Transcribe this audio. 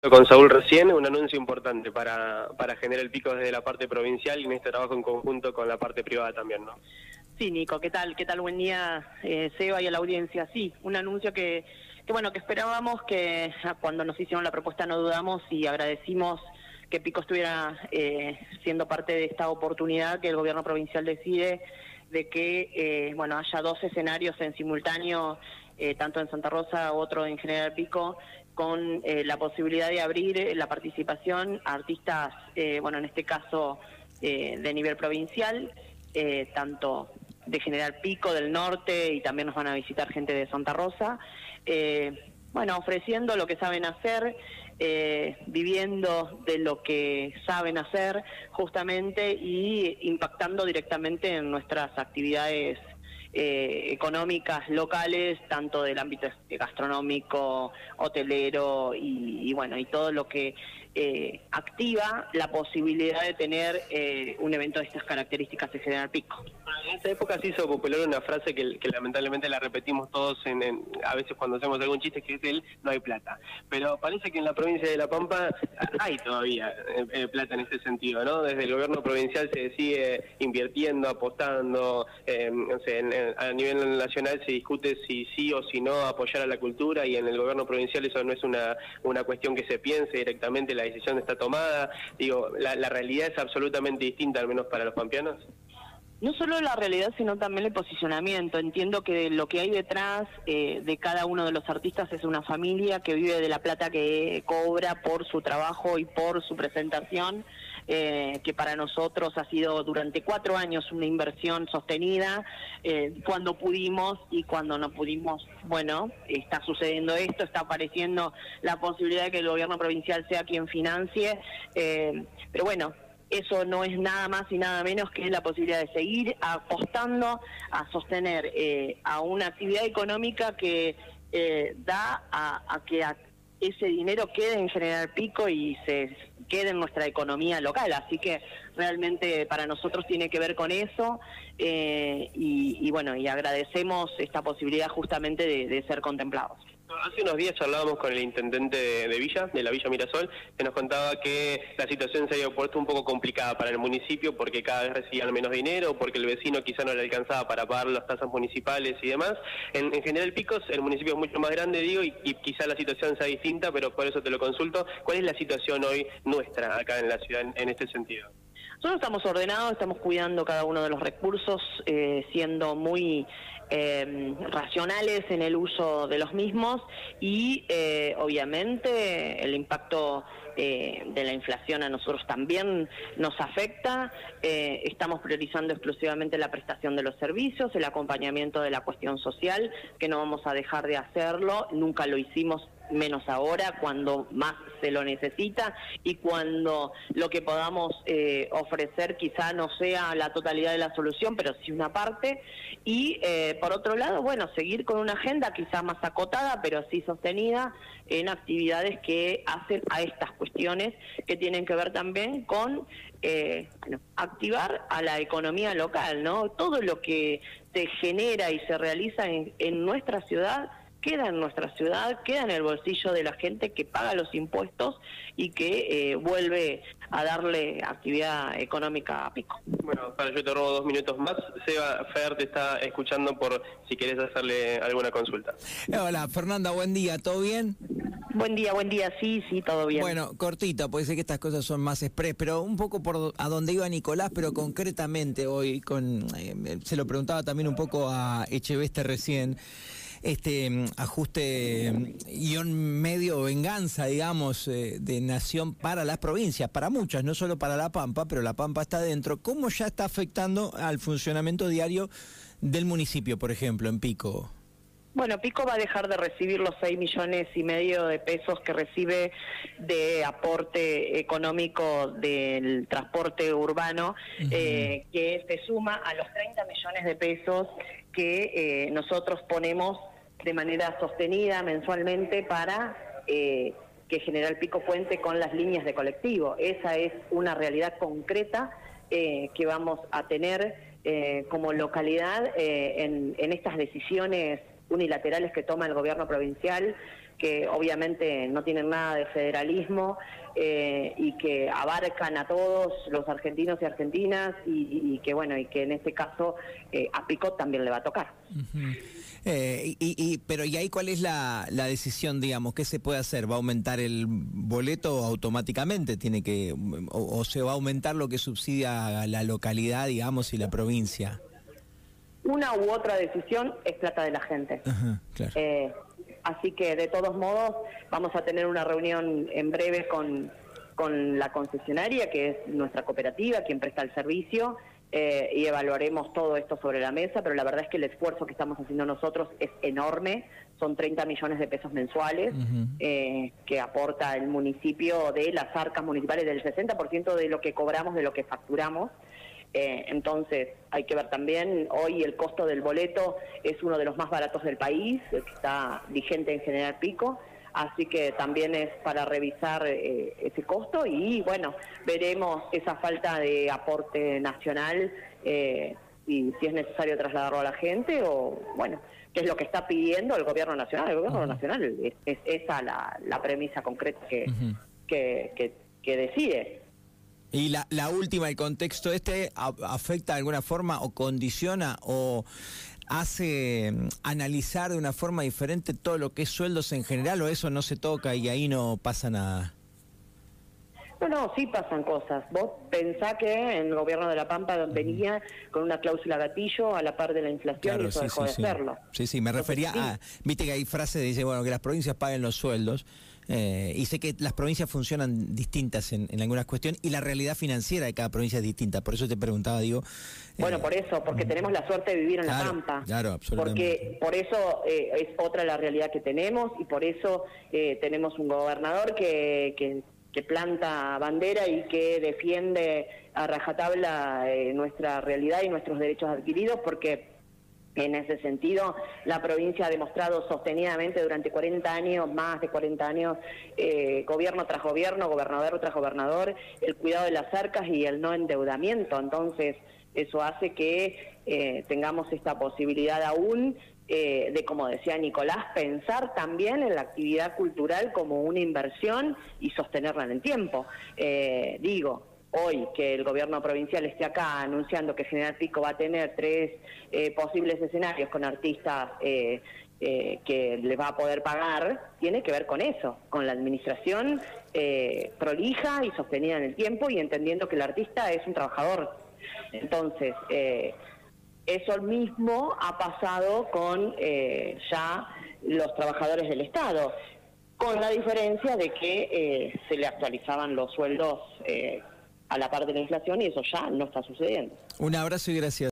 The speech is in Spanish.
con Saúl recién, un anuncio importante para, para generar el pico desde la parte provincial y en este trabajo en conjunto con la parte privada también, ¿no? Sí, Nico, ¿qué tal? ¿Qué tal? Buen día, eh, Seba y a la audiencia. Sí, un anuncio que, que, bueno, que esperábamos que cuando nos hicieron la propuesta no dudamos y agradecimos que Pico estuviera eh, siendo parte de esta oportunidad que el gobierno provincial decide de que, eh, bueno, haya dos escenarios en simultáneo, eh, tanto en Santa Rosa, otro en General Pico, con eh, la posibilidad de abrir eh, la participación a artistas, eh, bueno, en este caso de nivel provincial, tanto de General Pico, del norte, y también nos van a visitar gente de Santa Rosa. bueno, ofreciendo lo que saben hacer, viviendo de lo que saben hacer justamente y impactando directamente en nuestras actividades eh, económicas locales, tanto del ámbito gastronómico, hotelero y, y bueno, y todo lo que eh, activa la posibilidad de tener eh, un evento de estas características en General Pico. En esa época se hizo popular una frase que, lamentablemente la repetimos todos en, a veces cuando hacemos algún chiste que es el no hay plata. Pero parece que en la provincia de La Pampa hay todavía eh, eh, plata en este sentido, ¿no? Desde el gobierno provincial se sigue invirtiendo, apostando, no sé, a nivel nacional se discute si sí o si no apoyar a la cultura y en el gobierno provincial eso no es una, una cuestión que se piense directamente la decisión está tomada. Digo, la, realidad es absolutamente distinta, al menos para los pampeanos. No solo la realidad, sino también el posicionamiento. Entiendo que lo que hay detrás eh, de cada uno de los artistas es una familia que vive de la plata que cobra por su trabajo y por su presentación eh, que para nosotros ha sido durante cuatro años una inversión sostenida. Eh, cuando pudimos y cuando no pudimos, bueno, está sucediendo esto, está apareciendo la posibilidad de que el gobierno provincial sea quien financie, eh, pero bueno, eso no es nada más y nada menos que la posibilidad de seguir apostando a sostener a una actividad económica que da a, a que ese dinero quede en General Pico y se quede en nuestra economía local. Así que realmente para nosotros tiene que ver con eso eh, y, bueno, y agradecemos esta posibilidad justamente de ser contemplados. Hace unos días charlábamos con el intendente de, Villa, de la Villa Mirasol, que nos contaba que la situación se había puesto un poco complicada para el municipio porque cada vez recibían menos dinero, porque el vecino quizá no le alcanzaba para pagar las tasas municipales y demás. En, General Picos, el municipio es mucho más grande, digo, y, quizá la situación sea distinta, pero por eso te lo consulto. ¿Cuál es la situación hoy nuestra acá en la ciudad en, este sentido? Nosotros estamos ordenados, estamos cuidando cada uno de los recursos, eh, siendo muy eh, racionales en el uso de los mismos y eh, obviamente el impacto eh, de la inflación a nosotros también nos afecta. Eh, estamos priorizando exclusivamente la prestación de los servicios, el acompañamiento de la cuestión social, que no vamos a dejar de hacerlo, nunca lo hicimos menos ahora, cuando más se lo necesita y cuando lo que podamos eh, ofrecer quizá no sea la totalidad de la solución, pero sí una parte. Y eh, por otro lado, bueno, seguir con una agenda quizá más acotada, pero sí sostenida en actividades que hacen a estas cuestiones que tienen que ver también con eh, activar a la economía local, ¿no? Todo lo que se genera y se realiza en, en nuestra ciudad queda en nuestra ciudad, queda en el bolsillo de la gente que paga los impuestos y que eh, vuelve a darle actividad económica a Pico. Bueno, para yo te robo dos minutos más. Seba Fer te está escuchando por si quieres hacerle alguna consulta. Hola, Fernanda, buen día, ¿todo bien? Buen día, buen día, sí, sí, todo bien. Bueno, cortita, puede ser que estas cosas son más express, pero un poco por a donde iba Nicolás, pero concretamente hoy, con eh, se lo preguntaba también un poco a Echeveste recién este mm, ajuste mm, guion medio venganza, digamos, eh, de nación para las provincias, para muchas, no solo para La Pampa, pero La Pampa está dentro. ¿Cómo ya está afectando al funcionamiento diario del municipio, por ejemplo, en Pico? Bueno, Pico va a dejar de recibir los 6 millones y medio de pesos que recibe de aporte económico del transporte urbano, eh, que se suma a los 30 millones de pesos que eh, nosotros ponemos de manera sostenida mensualmente para eh, que General Pico cuente con las líneas de colectivo. Esa es una realidad concreta que vamos a tener como localidad en, en estas decisiones unilaterales que toma el gobierno provincial que obviamente no tienen nada de federalismo eh, y que abarcan a todos los argentinos y argentinas y, que bueno y que en este caso eh, a Picot también le va a tocar. Eh, y, pero y ahí cuál es la, decisión, digamos, qué se puede hacer, va a aumentar el boleto automáticamente, tiene que o, se va a aumentar lo que subsidia la localidad, digamos, y la provincia. Una u otra decisión es plata de la gente. Así que de todos modos vamos a tener una reunión en breve con, con la concesionaria, que es nuestra cooperativa, quien presta el servicio, eh, y evaluaremos todo esto sobre la mesa, pero la verdad es que el esfuerzo que estamos haciendo nosotros es enorme, son 30 millones de pesos mensuales eh, que aporta el municipio de las arcas municipales del 60% de lo que cobramos, de lo que facturamos. Eh, entonces, hay que ver también, hoy el costo del boleto es uno de los más baratos del país, que está vigente en General Pico, así que también es para revisar eh, ese costo y bueno, veremos esa falta de aporte nacional eh, y si es necesario trasladarlo a la gente o bueno, qué es lo que está pidiendo el gobierno nacional. El gobierno nacional es, esa la, premisa concreta que, que, que decide. Y la, la última, el contexto este, ¿afecta de alguna forma o condiciona o hace mm, analizar de una forma diferente todo lo que es sueldos en general o eso no se toca y ahí no pasa nada? No, no, sí pasan cosas. Vos pensá que en el gobierno de La Pampa venía con una cláusula gatillo a la par de la inflación y eso dejó de hacerlo. Sí, sí, me refería a, viste que hay frases que dice, bueno, que las provincias paguen los sueldos. Eh, y sé que las provincias funcionan distintas en, algunas cuestiones y la realidad financiera de cada provincia es distinta. Por eso te preguntaba, digo. Bueno, eh, por eso, porque tenemos la suerte de vivir en La Pampa. Claro, absolutamente. Porque por eso eh, es otra la realidad que tenemos y por eso tenemos un gobernador que, que que planta bandera y que defiende a rajatabla nuestra realidad y nuestros derechos adquiridos, porque en ese sentido, la provincia ha demostrado sostenidamente durante 40 años, más de 40 años, eh, gobierno tras gobierno, gobernador tras gobernador, el cuidado de las arcas y el no endeudamiento. Entonces, eso hace que eh, tengamos esta posibilidad aún eh, de, como decía Nicolás, pensar también en la actividad cultural como una inversión y sostenerla en el tiempo. digo, hoy que el gobierno provincial esté acá anunciando que General Pico va a tener tres eh, posibles escenarios con artistas eh, eh, que le va a poder pagar, tiene que ver con eso, con la administración prolija y sostenida en el tiempo y entendiendo que el artista es un trabajador. Entonces, eso mismo ha pasado con ya los trabajadores del Estado con la diferencia de que se le actualizaban los sueldos a la par de la inflación y eso ya no está sucediendo. Un abrazo y gracias.